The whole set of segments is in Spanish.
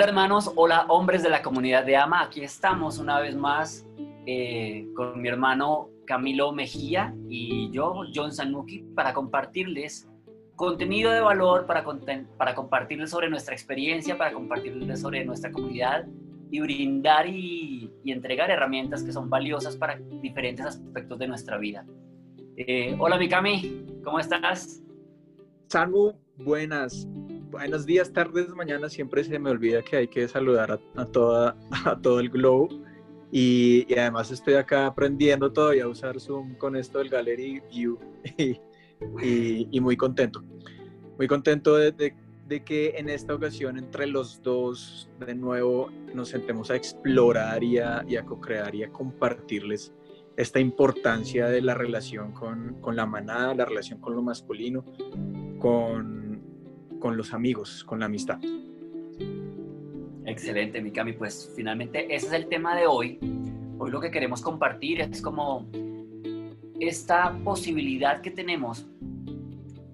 Hola hermanos, hola hombres de la comunidad de AMA, aquí estamos una vez más eh, con mi hermano Camilo Mejía y yo, John Sanuki, para compartirles contenido de valor, para, para compartirles sobre nuestra experiencia, para compartirles sobre nuestra comunidad y brindar y, entregar herramientas que son valiosas para diferentes aspectos de nuestra vida. Eh, hola mi Cami, ¿cómo estás? Sanu, buenas buenos días, tardes, mañanas, siempre se me olvida que hay que saludar a, toda, a todo el globo. Y, además estoy acá aprendiendo todavía a usar Zoom con esto del Gallery View y, muy contento. Muy contento de, que en esta ocasión entre los dos de nuevo nos sentemos a explorar y a, y a co-crear y a compartirles esta importancia de la relación con, con la manada, la relación con lo masculino, con con los amigos, con la amistad. Excelente, Mikami. Pues finalmente ese es el tema de hoy. Hoy lo que queremos compartir es como esta posibilidad que tenemos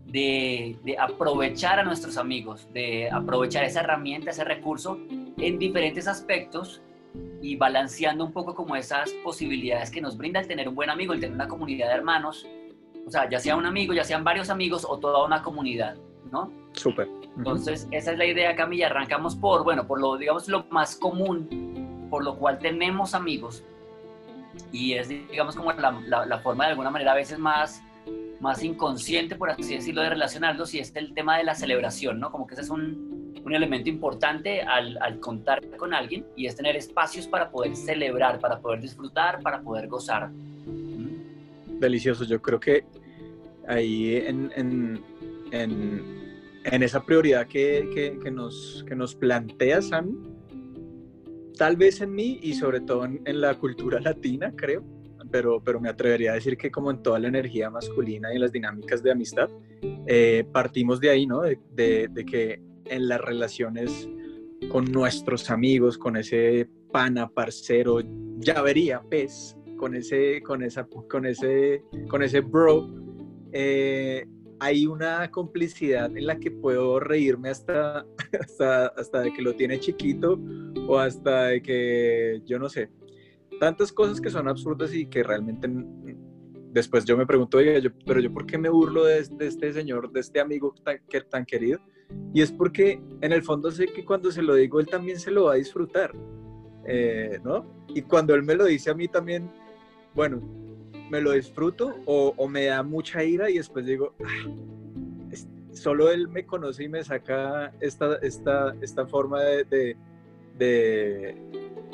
de, aprovechar a nuestros amigos, de aprovechar esa herramienta, ese recurso en diferentes aspectos y balanceando un poco como esas posibilidades que nos brinda el tener un buen amigo, el tener una comunidad de hermanos, o sea, ya sea un amigo, ya sean varios amigos o toda una comunidad, ¿no? Súper. Entonces, esa es la idea, Camilla. Arrancamos por, bueno, por lo, digamos, lo más común, por lo cual tenemos amigos. Y es, digamos, como la, la, forma de alguna manera a veces más, más inconsciente, por así decirlo, de relacionarlos, y es el tema de la celebración, ¿no? Como que ese es un, un elemento importante al, al, contar con alguien, y es tener espacios para poder celebrar, para poder disfrutar, para poder gozar. Delicioso. Yo creo que ahí en, en, en en esa prioridad que, que, nos, que nos plantea Sam, tal vez en mí y sobre todo en, la cultura latina, creo, pero, pero me atrevería a decir que como en toda la energía masculina y en las dinámicas de amistad, eh, partimos de ahí, ¿no? De, de, que en las relaciones con nuestros amigos, con ese pana, parcero, llavería, pez, con ese, con esa, con ese, con ese bro, eh, hay una complicidad en la que puedo reírme hasta, hasta, hasta de que lo tiene chiquito o hasta de que, yo no sé, tantas cosas que son absurdas y que realmente después yo me pregunto, oiga, yo, pero yo por qué me burlo de, este señor, de este amigo tan, tan querido? Y es porque en el fondo sé que cuando se lo digo, él también se lo va a disfrutar, eh, ¿no? Y cuando él me lo dice a mí también, bueno, me lo disfruto o, me da mucha ira y después digo, solo él me conoce y me saca esta, esta, esta forma de, de,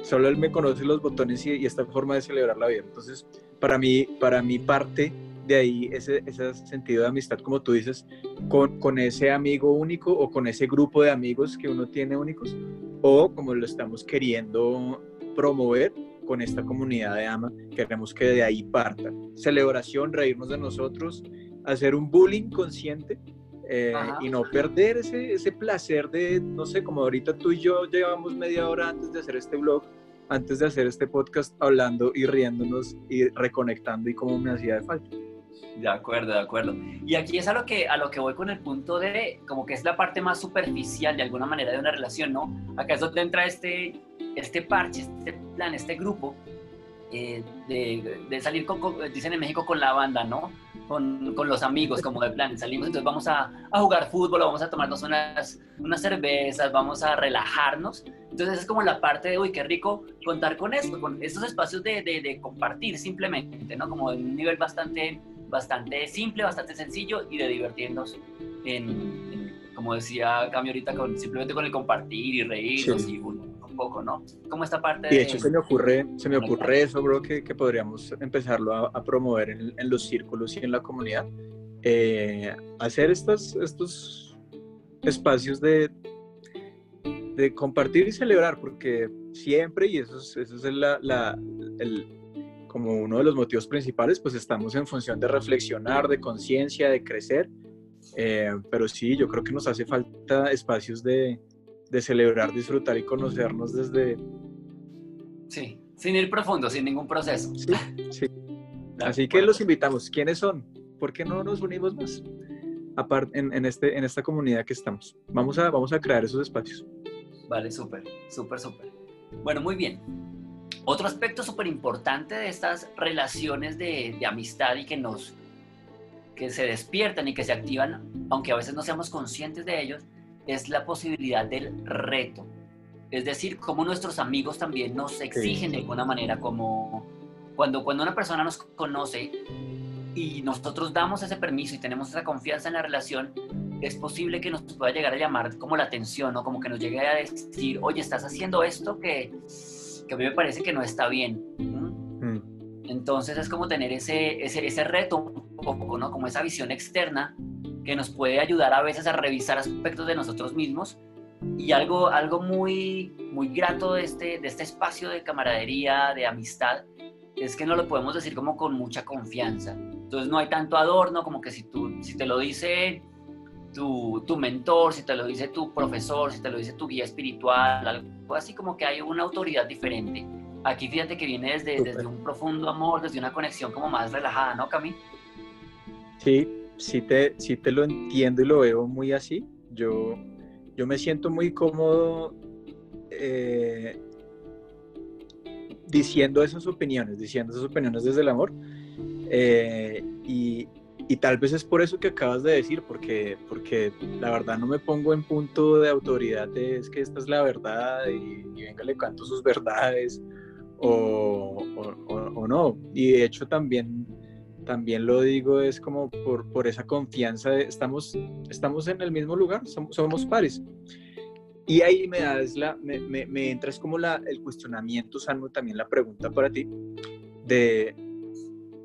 solo él me conoce los botones y, esta forma de celebrar la vida. Entonces, para mí, para mi parte de ahí ese, ese sentido de amistad, como tú dices, con, con ese amigo único o con ese grupo de amigos que uno tiene únicos, o como lo estamos queriendo promover, con esta comunidad de AMA. Queremos que de ahí parta. Celebración, reírnos de nosotros, hacer un bullying consciente eh, y no perder ese, ese placer de, no sé, como ahorita tú y yo llevamos media hora antes de hacer este blog, antes de hacer este podcast, hablando y riéndonos y reconectando y como me hacía de falta. De acuerdo, de acuerdo. Y aquí es a lo que a lo que voy con el punto de como que es la parte más superficial de alguna manera de una relación, ¿no? Acá es donde entra este este parche, este plan, este grupo eh, de, salir, con, dicen en México, con la banda, ¿no? Con, con, los amigos, como de plan, salimos, entonces vamos a, a, jugar fútbol, vamos a tomarnos unas, unas cervezas, vamos a relajarnos. Entonces es como la parte de, uy, qué rico contar con esto, con estos espacios de, de, de compartir simplemente, ¿no? Como en un nivel bastante, bastante simple, bastante sencillo y de divertirnos en, como decía Cami ahorita, con, simplemente con el compartir y reírnos y uno poco, ¿no? Como esta parte de... de hecho, se me ocurre, se me ocurre eso, bro, que, que podríamos empezarlo a, promover en, en, los círculos y en la comunidad. Eh, hacer estos, estos espacios de, de compartir y celebrar, porque siempre, y eso es, eso es la, la, el, como uno de los motivos principales, pues estamos en función de reflexionar, de conciencia, de crecer. Eh, pero sí, yo creo que nos hace falta espacios de, de celebrar, disfrutar y conocernos desde... Sí, sin ir profundo, sin ningún proceso. Sí, sí. Así que los invitamos. ¿Quiénes son? ¿Por qué no nos unimos más? Aparte, en, en, este, en esta comunidad que estamos. Vamos a, vamos a crear esos espacios. Vale, súper, súper, súper. Bueno, muy bien. Otro aspecto súper importante de estas relaciones de, de, amistad y que nos que se despiertan y que se activan, aunque a veces no seamos conscientes de ellos, es la posibilidad del reto. Es decir, como nuestros amigos también nos exigen de alguna manera, como cuando, cuando una persona nos conoce y nosotros damos ese permiso y tenemos esa confianza en la relación, es posible que nos pueda llegar a llamar como la atención, ¿no? Como que nos llegue a decir, oye, estás haciendo esto que, que a mí me parece que no está bien. Mm. Entonces es como tener ese, ese, ese reto un poco, ¿no? Como esa visión externa que nos puede ayudar a veces a revisar aspectos de nosotros mismos. Y algo, algo muy, muy grato de este, de este espacio de camaradería, de amistad, es que no lo podemos decir como con mucha confianza. Entonces no hay tanto adorno como que si, tú, si te lo dice tu, tu, mentor, si te lo dice tu profesor, si te lo dice tu guía espiritual, algo así como que hay una autoridad diferente. Aquí fíjate que viene desde, desde un profundo amor, desde una conexión como más relajada, ¿no, Cami? Sí, sí te, sí te lo entiendo y lo veo muy así. Yo, yo me siento muy cómodo eh, diciendo esas opiniones, diciendo esas opiniones desde el amor. Eh, y, y, tal vez es por eso que acabas de decir, porque, porque la verdad no me pongo en punto de autoridad de es que esta es la verdad y, venga le canto sus verdades o, o, o, no. Y de hecho también, también lo digo es como por, por esa confianza, de, estamos, estamos en el mismo lugar, somos, pares. Y ahí me das la, me, me, me entras como la, el cuestionamiento, Sano, también la pregunta para ti, de,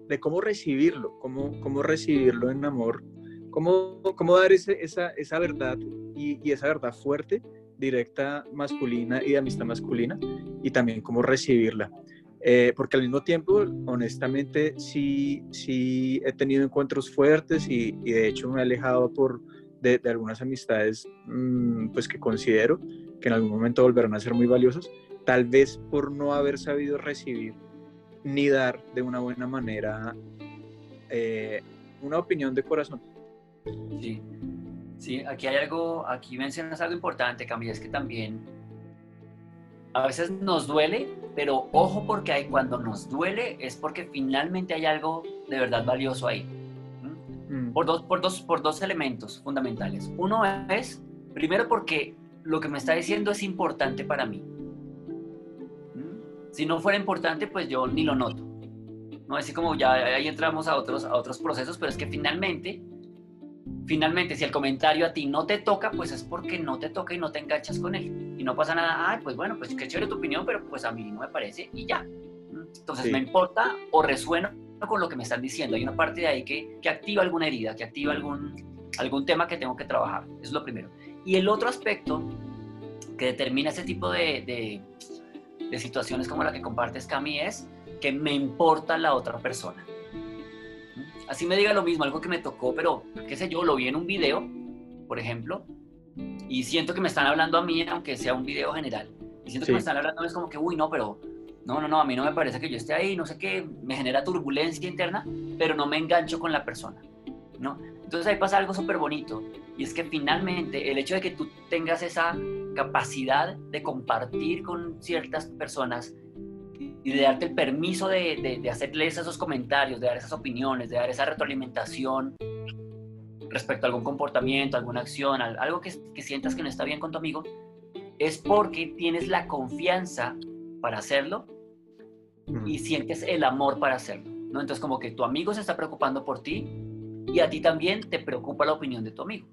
de cómo recibirlo, cómo, cómo recibirlo en amor, cómo, cómo dar ese, esa, esa verdad y, y, esa verdad fuerte, directa, masculina y de amistad masculina, y también cómo recibirla. Eh, porque al mismo tiempo, honestamente, sí, sí he tenido encuentros fuertes y, y de hecho me he alejado por de, algunas amistades mm, pues que considero que en algún momento volverán a ser muy valiosas, tal vez por no haber sabido recibir ni dar de una buena manera eh, una opinión de corazón. Sí, sí, aquí hay algo, aquí mencionas algo importante, Camila, es que también a veces nos duele, pero ojo porque hay, cuando nos duele es porque finalmente hay algo de verdad valioso ahí. Mm. Por, dos, por, dos, por dos elementos fundamentales. Uno es, primero porque lo que me está diciendo es importante para mí. ¿Mm? Si no fuera importante, pues yo ni lo noto. ¿no? Así como ya ahí entramos a otros, a otros procesos, pero es que finalmente, finalmente, si el comentario a ti no te toca, pues es porque no te toca y no te enganchas con él. Y no pasa nada, ay, pues bueno, pues qué chévere tu opinión, pero pues a mí no me parece y ya. Entonces me importa o resuena con lo que me están diciendo. Hay una parte de ahí que, que activa alguna herida, que activa algún, algún tema que tengo que trabajar. Eso es lo primero. Y el otro aspecto que determina ese tipo de, de, de situaciones como la que compartes, Cami, es que me importa la otra persona. Así me diga lo mismo, algo que me tocó, pero qué sé yo, lo vi en un video, por ejemplo, y siento que me están hablando a mí, aunque sea un video general. Y siento que me están hablando, es como que, uy, no, pero no, no, no, a mí no me parece que yo esté ahí, no sé qué, me genera turbulencia interna, pero no me engancho con la persona, ¿no? Entonces ahí pasa algo súper bonito, y es que finalmente el hecho de que tú tengas esa capacidad de compartir con ciertas personas y de darte el permiso de, de, hacerles esos comentarios, de dar esas opiniones, de dar esa retroalimentación respecto a algún comportamiento, alguna acción, algo que, que sientas que no está bien con tu amigo, es porque tienes la confianza para hacerlo y sientes el amor para hacerlo, ¿no? Entonces como que tu amigo se está preocupando por ti y a ti también te preocupa la opinión de tu amigo,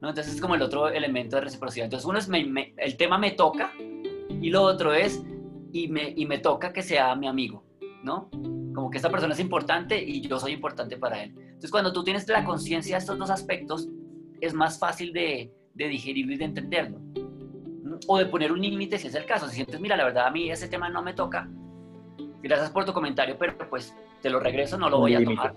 ¿no? Entonces es como el otro elemento de reciprocidad. Entonces uno es, el tema me toca y lo otro es, y me, y me toca que sea mi amigo, ¿no? Como que esta persona es importante y yo soy importante para él. Entonces cuando tú tienes la conciencia de estos dos aspectos, es más fácil de, de digerirlo y de entenderlo o de poner un límite si es el caso. Si sientes, mira, la verdad a mí ese tema no me toca, gracias por tu comentario, pero pues te lo regreso, no lo voy a tomar.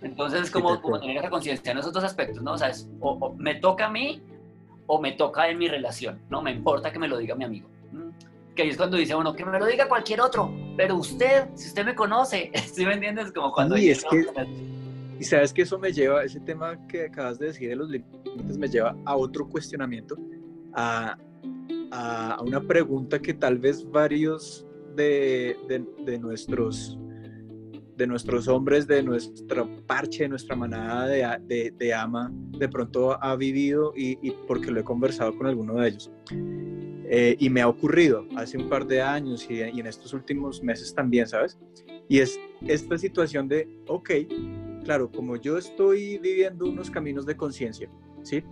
Entonces es como, como, tener esa conciencia en esos dos aspectos, ¿no? O sea, es, o, me toca a mí o me toca en mi relación, ¿no? Me importa que me lo diga mi amigo. Que ahí es cuando dice, bueno, que me lo diga cualquier otro, pero usted, si usted me conoce, ¿sí me entiendes? Como cuando... Y es que... Y sabes que eso me lleva, ese tema que acabas de decir de los límites, me lleva a otro cuestionamiento, a a, una pregunta que tal vez varios de, de, nuestros de nuestros hombres, de nuestra parche, de nuestra manada de, de ama, de pronto ha vivido y, y, porque lo he conversado con alguno de ellos. Eh, y me ha ocurrido hace un par de años y, y, en estos últimos meses también, ¿sabes? Y es esta situación de, ok, claro, como yo estoy viviendo unos caminos de conciencia, ¿sí?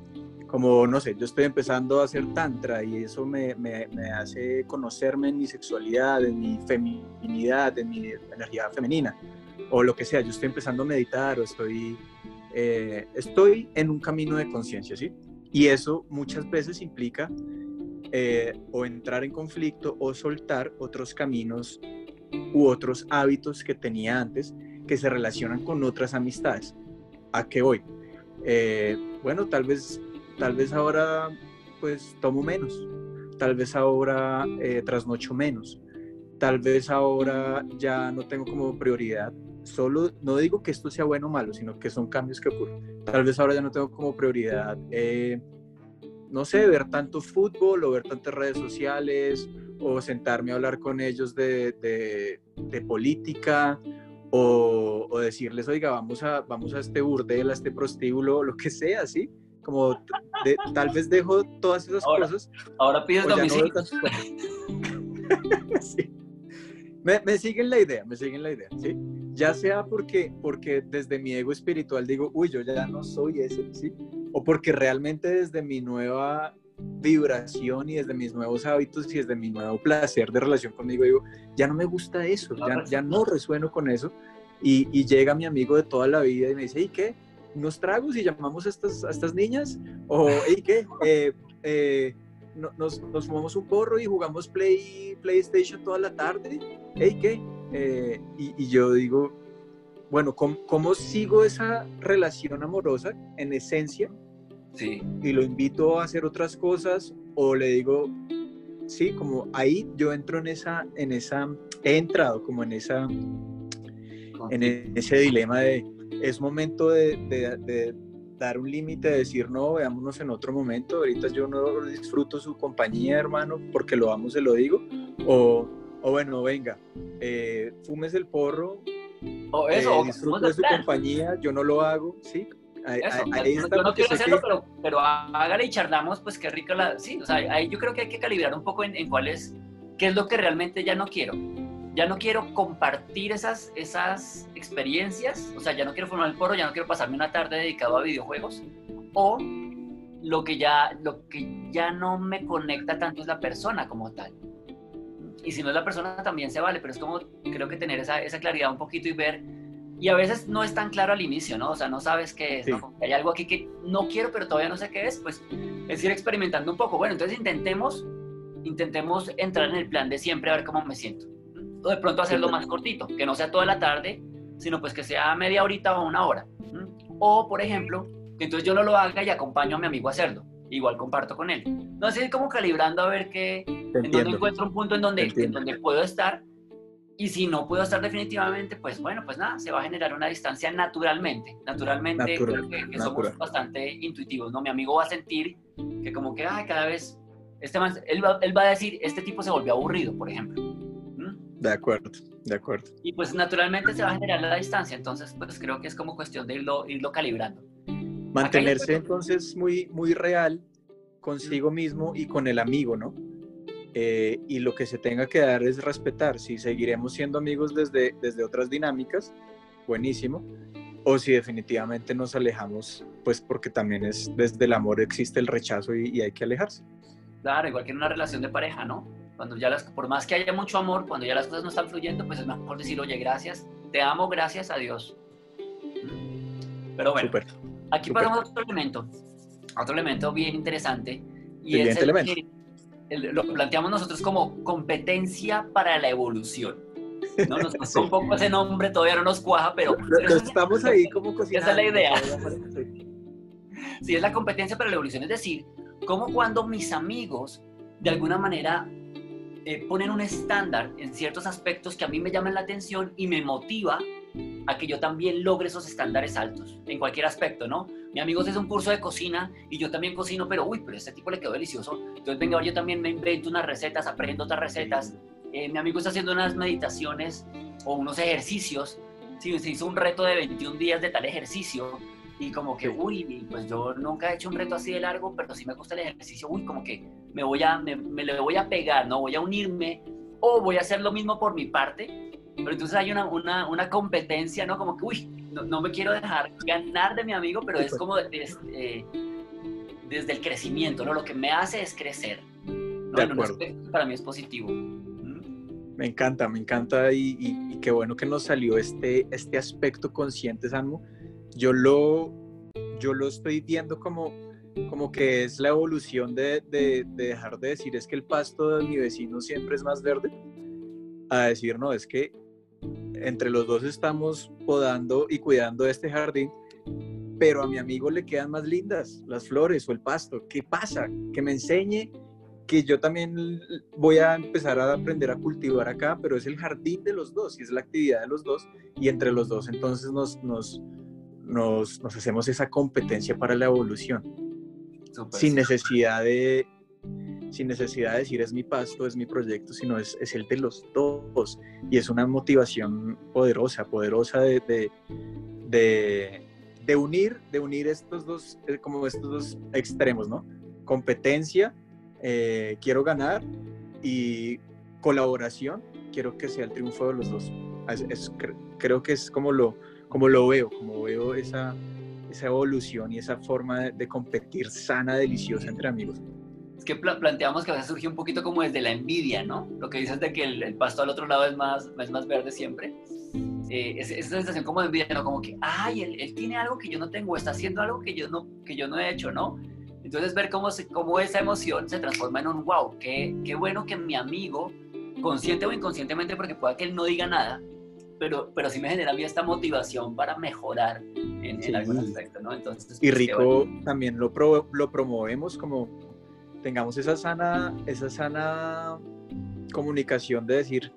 como, no sé, yo estoy empezando a hacer tantra y eso me, me, hace conocerme en mi sexualidad, en mi feminidad, en mi energía femenina, o lo que sea, yo estoy empezando a meditar o estoy, eh, estoy en un camino de conciencia, ¿sí? Y eso muchas veces implica eh, o entrar en conflicto o soltar otros caminos u otros hábitos que tenía antes que se relacionan con otras amistades. ¿A qué voy? Eh, bueno, tal vez tal vez ahora pues tomo menos, tal vez ahora eh, trasnocho menos, tal vez ahora ya no tengo como prioridad. Solo, no digo que esto sea bueno o malo, sino que son cambios que ocurren. Tal vez ahora ya no tengo como prioridad, eh, no sé, ver tanto fútbol o ver tantas redes sociales o sentarme a hablar con ellos de, de, política o, o, decirles, oiga, vamos a, vamos a este burdel, a este prostíbulo, lo que sea, ¿sí? como tal vez dejo todas esas cosas. Ahora pides domicilio. sí. me, me, siguen la idea, me siguen la idea, ¿sí? Ya sea porque, porque desde mi ego espiritual digo, uy, yo ya no soy ese, ¿sí? O porque realmente desde mi nueva vibración y desde mis nuevos hábitos y desde mi nuevo placer de relación conmigo digo, ya no me gusta eso, ya, ya no resueno con eso. Y, y, llega mi amigo de toda la vida y me dice, ¿y qué? unos tragos y llamamos a estas, a estas niñas, o, ¿y qué? Eh, eh, nos, nos, fumamos un porro y jugamos play, PlayStation toda la tarde, ¿y qué? Eh, y, yo digo, bueno, ¿cómo, sigo esa relación amorosa en esencia? Sí. Y lo invito a hacer otras cosas, o le digo, sí, como ahí yo entro en esa, en esa, he entrado como en esa, en ese dilema de es momento de, dar un límite, de decir, no, veámonos en otro momento, ahorita yo no disfruto su compañía, hermano, porque lo amo, se lo digo, o, bueno, venga, eh, fumes el porro, o eso, eh, disfruto de su compañía, yo no lo hago, ¿sí? Ahí, yo no quiero hacerlo, pero, pero hágale y charlamos, pues qué rica la... Sí, o sea, ahí yo creo que hay que calibrar un poco en, en cuál es, qué es lo que realmente ya no quiero ya no quiero compartir esas, esas experiencias, o sea, ya no quiero formar el porro, ya no quiero pasarme una tarde dedicado a videojuegos, o lo que ya, lo que ya no me conecta tanto es la persona como tal. Y si no es la persona también se vale, pero es como creo que tener esa, esa claridad un poquito y ver, y a veces no es tan claro al inicio, ¿no? O sea, no sabes qué es, ¿no? Hay algo aquí que no quiero, pero todavía no sé qué es, pues es ir experimentando un poco. Bueno, entonces intentemos, intentemos entrar en el plan de siempre a ver cómo me siento o de pronto hacerlo más cortito, que no sea toda la tarde, sino pues que sea media horita o una hora. O, por ejemplo, que entonces yo no lo haga y acompaño a mi amigo a hacerlo. Igual comparto con él. No así como calibrando a ver que, en donde encuentro un punto en donde, en donde puedo estar. Y si no puedo estar definitivamente, pues bueno, pues nada, se va a generar una distancia naturalmente. Naturalmente creo que, somos bastante intuitivos, ¿no? Mi amigo va a sentir que como que, ay, cada vez, este él, va, él va a decir, este tipo se volvió aburrido, por ejemplo de acuerdo, de acuerdo. Y pues naturalmente se va a generar la distancia, entonces pues creo que es como cuestión de irlo, irlo calibrando. Mantenerse entonces muy, muy real consigo mismo y con el amigo, ¿no? Eh, y lo que se tenga que dar es respetar. Si seguiremos siendo amigos desde, desde otras dinámicas, buenísimo. O si definitivamente nos alejamos, pues porque también es desde el amor existe el rechazo y, y hay que alejarse. Claro, igual que en una relación de pareja, ¿no? Cuando ya las, por más que haya mucho amor, cuando ya las cosas no están fluyendo, pues es mejor decir, oye, gracias, te amo, gracias a Dios. Pero bueno, aquí pasamos otro elemento, otro elemento bien interesante, y es el que lo planteamos nosotros como competencia para la evolución. ¿no? Nos costó un poco ese nombre, todavía no nos cuaja, pero... estamos ahí como cocinando. Esa es la idea. Sí, es la competencia para la evolución, es decir, como cuando mis amigos de alguna manera eh, ponen un estándar en ciertos aspectos que a mí me llaman la atención y me motiva a que yo también logre esos estándares altos, en cualquier aspecto, ¿no? Mi amigo hace un curso de cocina y yo también cocino, pero uy, pero este tipo le quedó delicioso. Entonces, venga, yo también me invento unas recetas, aprendo otras recetas. Eh, mi amigo está haciendo unas meditaciones o unos ejercicios. Sí, se hizo un reto de 21 días de tal ejercicio y como que, uy, pues yo nunca he hecho un reto así de largo, pero si me gusta el ejercicio, uy, como que me voy a, me, le voy a pegar, ¿no? Voy a unirme o voy a hacer lo mismo por mi parte. Pero entonces hay una, una, una competencia, ¿no? Como que, uy, no, no, me quiero dejar ganar de mi amigo, pero es como eh, desde el crecimiento, ¿no? Lo que me hace es crecer. ¿no? De acuerdo. Para mí es positivo. Me encanta, me encanta y, y, qué bueno que nos salió este, este aspecto consciente, Sanmo, yo lo, yo lo estoy viendo como, como que es la evolución de, de, dejar de decir es que el pasto de mi vecino siempre es más verde, a decir no, es que entre los dos estamos podando y cuidando este jardín, pero a mi amigo le quedan más lindas las flores o el pasto. ¿Qué pasa? Que me enseñe que yo también voy a empezar a aprender a cultivar acá, pero es el jardín de los dos y es la actividad de los dos y entre los dos entonces nos, nos, nos, hacemos esa competencia para la evolución. sin necesidad de sin necesidad de decir es mi pasto, es mi proyecto, sino es, es el de los dos. Y es una motivación poderosa, poderosa de, de, unir, de unir estos dos, eh, como estos dos extremos, ¿no? Competencia, eh, quiero ganar, y colaboración, quiero que sea el triunfo de los dos. creo que es como lo, como lo veo, como veo esa, esa evolución y esa forma de, competir sana, deliciosa entre amigos. Es que planteamos que a veces surgió un poquito como desde la envidia, ¿no? Lo que dices de que el, pasto al otro lado es más, es más verde siempre. Eh, esa sensación como de envidia, ¿no? Como que, ay, él, él, tiene algo que yo no tengo, está haciendo algo que yo no, que yo no he hecho, ¿no? Entonces ver cómo, se, cómo esa emoción se transforma en un wow, qué, qué bueno que mi amigo, consciente o inconscientemente, porque pueda que él no diga nada, pero, pero sí me genera a mí esta motivación para mejorar en, en algún aspecto, ¿no? Entonces, y pues, Rico también lo, pro, lo promovemos como tengamos esa sana, esa sana comunicación de decir,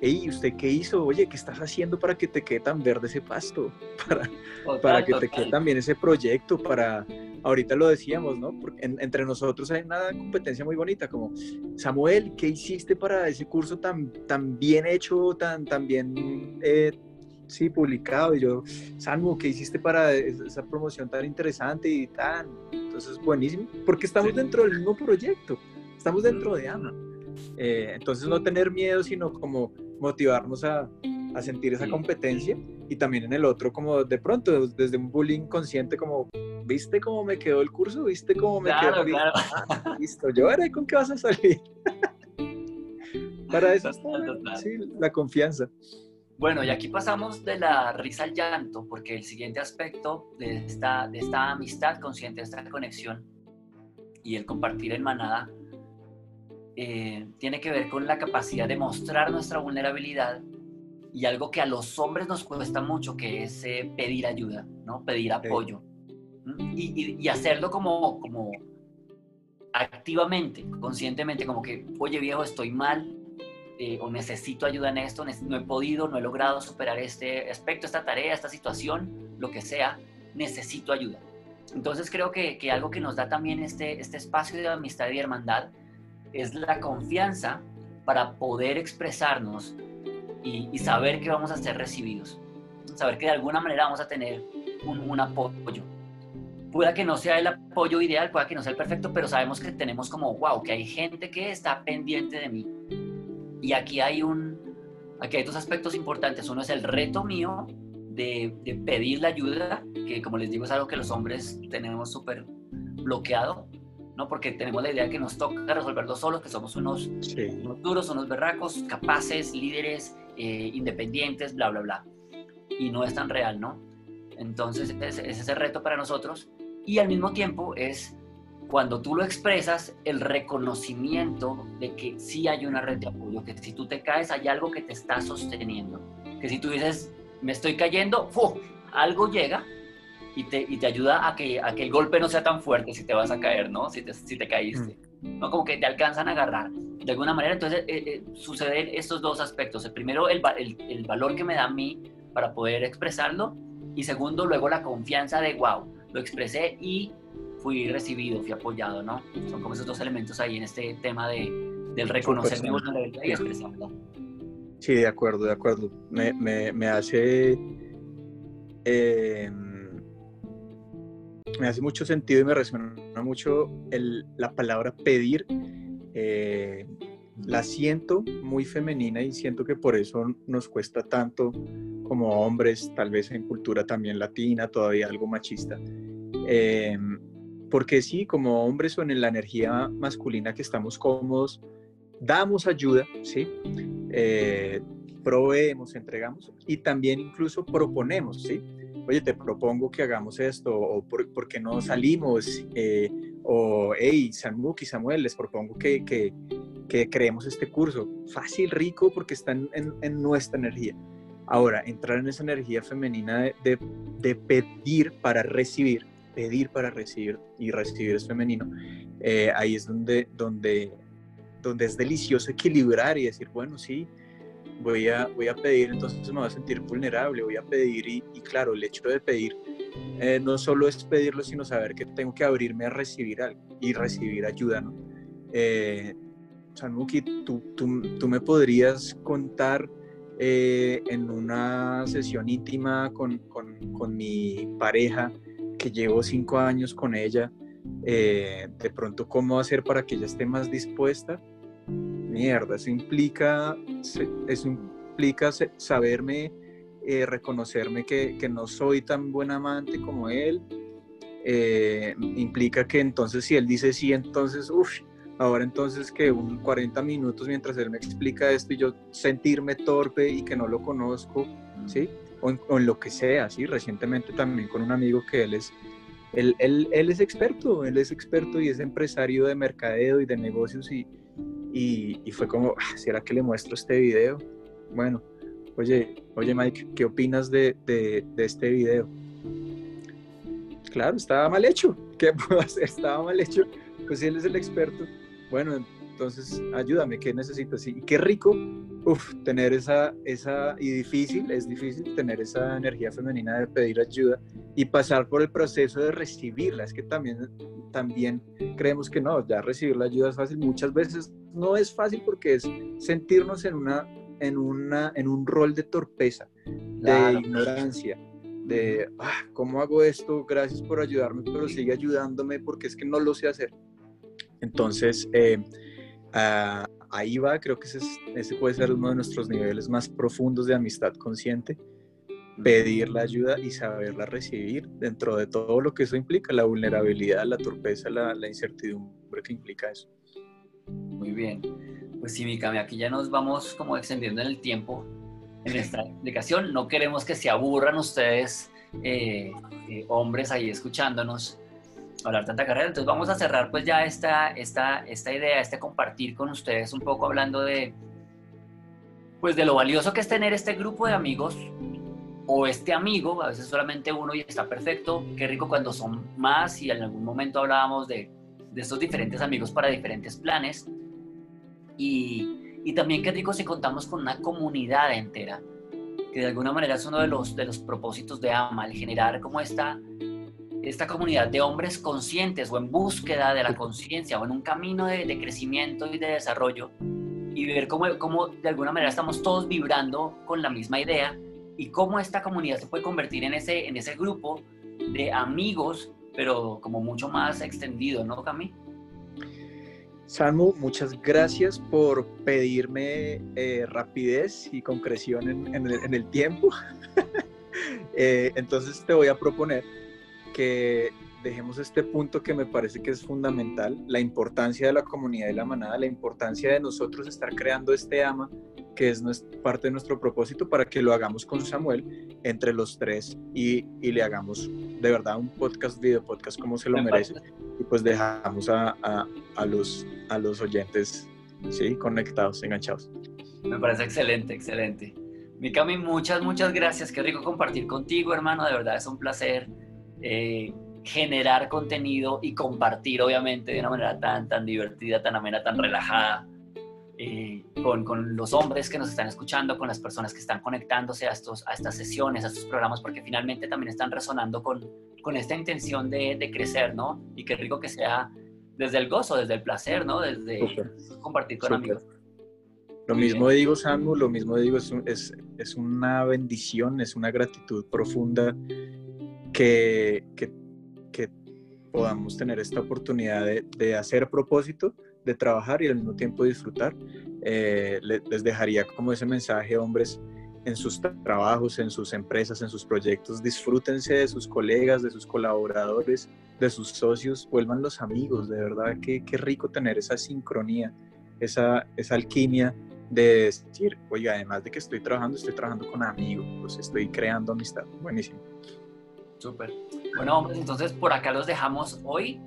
hey, ¿usted qué hizo? Oye, ¿qué estás haciendo para que te quede tan verde ese pasto? Para, para que te quede también ese proyecto, para, ahorita lo decíamos, ¿no? Porque entre nosotros hay una competencia muy bonita, como, Samuel, ¿qué hiciste para ese curso tan, tan bien hecho, tan, tan bien, eh, sí, publicado? Y yo, Samu, ¿qué hiciste para esa promoción tan interesante y tan? Entonces, buenísimo, porque estamos dentro del mismo proyecto, estamos dentro de AMA. Eh, entonces, no tener miedo, sino como motivarnos a, a sentir esa competencia y también en el otro como de pronto desde un bullying consciente como ¿viste cómo me quedó el curso? ¿viste cómo me quedó? Claro. Ah, listo, yo veré con qué vas a salir. Para eso está sí, la confianza. Bueno, y aquí pasamos de la risa al llanto, porque el siguiente aspecto de esta, de esta amistad consciente, de esta conexión y el compartir en manada, eh, tiene que ver con la capacidad de mostrar nuestra vulnerabilidad y algo que a los hombres nos cuesta mucho, que es eh, pedir ayuda, ¿no? Pedir apoyo. Y, hacerlo como, como activamente, conscientemente, como que, oye viejo, estoy mal, eh, o necesito ayuda en esto, no he podido, no he logrado superar este aspecto, esta tarea, esta situación, lo que sea, necesito ayuda. Entonces creo que, que algo que nos da también este, este espacio de amistad y hermandad es la confianza para poder expresarnos y, saber que vamos a ser recibidos, saber que de alguna manera vamos a tener un, apoyo. Pueda que no sea el apoyo ideal, pueda que no sea el perfecto, pero sabemos que tenemos como, wow, que hay gente que está pendiente de mí. Y aquí hay un, aquí hay dos aspectos importantes. Uno es el reto mío de, de pedir la ayuda, que como les digo es algo que los hombres tenemos súper bloqueado, ¿no? Porque tenemos la idea de que nos toca resolverlo solos, que somos unos, unos duros, unos berracos, capaces, líderes, eh, independientes, bla, bla, bla. Y no es tan real, ¿no? Entonces es, ese reto para nosotros y al mismo tiempo es cuando tú lo expresas, el reconocimiento de que sí hay una red de apoyo, que si tú te caes hay algo que te está sosteniendo, que si tú dices, me estoy cayendo, algo llega y te, y te ayuda a que, a que el golpe no sea tan fuerte si te vas a caer, ¿no? Si te, si te caíste. Mm. ¿no? Como que te alcanzan a agarrar de alguna manera. Entonces eh, eh, suceden estos dos aspectos. El primero, el, el, valor que me da a mí para poder expresarlo. Y segundo, luego la confianza de, wow, lo expresé y fui recibido, fui apoyado, ¿no? Son como esos dos elementos ahí en este tema de, del reconocer mi vulnerabilidad y expresarla. Sí, de acuerdo, de acuerdo. Me, me, me hace... Em, me hace mucho sentido y me resuena mucho el, la palabra pedir. Eh, la siento muy femenina y siento que por eso nos cuesta tanto como hombres, tal vez en cultura también latina, todavía algo machista. Em, porque sí, como hombres o en la energía masculina que estamos cómodos, damos ayuda, ¿sí? Eh, proveemos, entregamos y también incluso proponemos, ¿sí? Oye, te propongo que hagamos esto, o por, qué no salimos, eh, o hey, Sanmuk y Samuel, les propongo que, que, que, creemos este curso. Fácil, rico, porque están en, en, nuestra energía. Ahora, entrar en esa energía femenina de, de, pedir para recibir, pedir para recibir y recibir es femenino, eh, ahí es donde, donde donde es delicioso equilibrar y decir, bueno, sí, voy a, voy a pedir, entonces me voy a sentir vulnerable, voy a pedir y, claro, el hecho de pedir eh, no solo es pedirlo, sino saber que tengo que abrirme a recibir algo y recibir ayuda, ¿no? Eh, Sanmuki, ¿tú, tú, tú, me podrías contar eh, en una sesión íntima con, con, con, mi pareja, que llevo cinco años con ella, eh, de pronto cómo hacer para que ella esté más dispuesta mierda, eso implica, eso implica saberme, eh, reconocerme que, no soy tan buen amante como él. Eh, implica que entonces si él dice sí, entonces, uff, ahora entonces que un 40 minutos mientras él me explica esto y yo sentirme torpe y que no lo conozco, ¿sí? O en, lo que sea, ¿sí? Recientemente también con un amigo que él es, él, él, él es experto, él es experto y es empresario de mercadeo y de negocios y, y, fue como, ah, ¿será que le muestro este video? Bueno, oye, oye Mike, ¿qué opinas de, de, este video? Claro, estaba mal hecho. ¿Qué puedo hacer? Estaba mal hecho. Pues él es el experto. Bueno, entonces ayúdame, ¿qué necesitas? Y qué rico, uf, tener esa, esa, y difícil, es difícil tener esa energía femenina de pedir ayuda y pasar por el proceso de recibirla. Es que también, también creemos que no, ya recibir la ayuda es fácil. Muchas veces no es fácil porque es sentirnos en, una, en, una, en un rol de torpeza, de ignorancia, de, ah, ¿cómo hago esto? Gracias por ayudarme, pero sigue ayudándome porque es que no lo sé hacer. Entonces, eh, ah, ahí va, creo que ese, ese, puede ser uno de nuestros niveles más profundos de amistad consciente, pedir la ayuda y saberla recibir dentro de todo lo que eso implica, la vulnerabilidad, la torpeza, la, la incertidumbre que implica eso. Muy bien. Pues sí, Mikami, aquí ya nos vamos como extendiendo en el tiempo en esta explicación. No queremos que se aburran ustedes, eh, eh, hombres, ahí escuchándonos hablar tanta carrera. Entonces vamos a cerrar pues ya esta, esta, esta idea, este compartir con ustedes un poco hablando de, pues de lo valioso que es tener este grupo de amigos o este amigo, a veces solamente uno y está perfecto. Qué rico cuando son más y en algún momento hablábamos de de estos diferentes amigos para diferentes planes. Y, y también qué rico si contamos con una comunidad entera, que de alguna manera es uno de los, de los propósitos de AMA, el generar como esta, esta comunidad de hombres conscientes o en búsqueda de la conciencia o en un camino de, crecimiento y de desarrollo y ver cómo, cómo de alguna manera estamos todos vibrando con la misma idea y cómo esta comunidad se puede convertir en ese, en ese grupo de amigos pero como mucho más extendido, ¿no, Cami? Samu, muchas gracias por pedirme eh, rapidez y concreción en, el, tiempo. Eh, entonces te voy a proponer que dejemos este punto que me parece que es fundamental, la importancia de la comunidad y la manada, la importancia de nosotros estar creando este ama que es parte de nuestro propósito, para que lo hagamos con Samuel entre los tres y, y le hagamos de verdad un podcast, video podcast como se lo merece. Y pues dejamos a, a, a, los, a los oyentes ¿sí? conectados, enganchados. Me parece excelente, excelente. Mikami, muchas, muchas gracias. Qué rico compartir contigo, hermano. De verdad es un placer eh, generar contenido y compartir, obviamente, de una manera tan, tan divertida, tan amena, tan relajada. Eh, con, con, los hombres que nos están escuchando, con las personas que están conectándose a, estos, a estas sesiones, a estos programas, porque finalmente también están resonando con con esta intención de, de, crecer, ¿no? Y qué rico que sea desde el gozo, desde el placer, ¿no? Desde compartir con amigos. Lo mismo digo, Samu, lo mismo digo, es, es, es, una bendición, es una gratitud profunda que, podamos tener esta oportunidad de, hacer propósito, de trabajar y al mismo tiempo disfrutar. Eh, les dejaría como ese mensaje, hombres, en sus trabajos, en sus empresas, en sus proyectos. Disfrútense de sus colegas, de sus colaboradores, de sus socios, vuelvan los amigos, de verdad, qué, qué rico tener esa sincronía, esa, esa alquimia de decir, oiga, además de que estoy trabajando, estoy trabajando con amigos, pues estoy creando amistad. Buenísimo. Súper. Bueno, entonces por acá los dejamos hoy.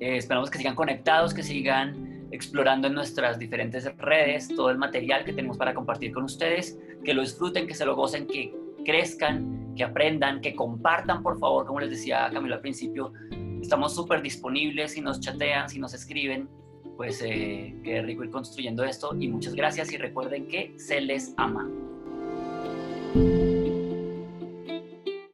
Eh, esperamos que sigan conectados, que sigan explorando en nuestras diferentes redes todo el material que tenemos para compartir con ustedes, que lo disfruten, que se lo gocen, que crezcan, que aprendan, que compartan, por favor, como les decía Camilo al principio, estamos súper disponibles, si nos chatean, si nos escriben, pues eh, qué rico ir construyendo esto y muchas gracias y recuerden que se les ama.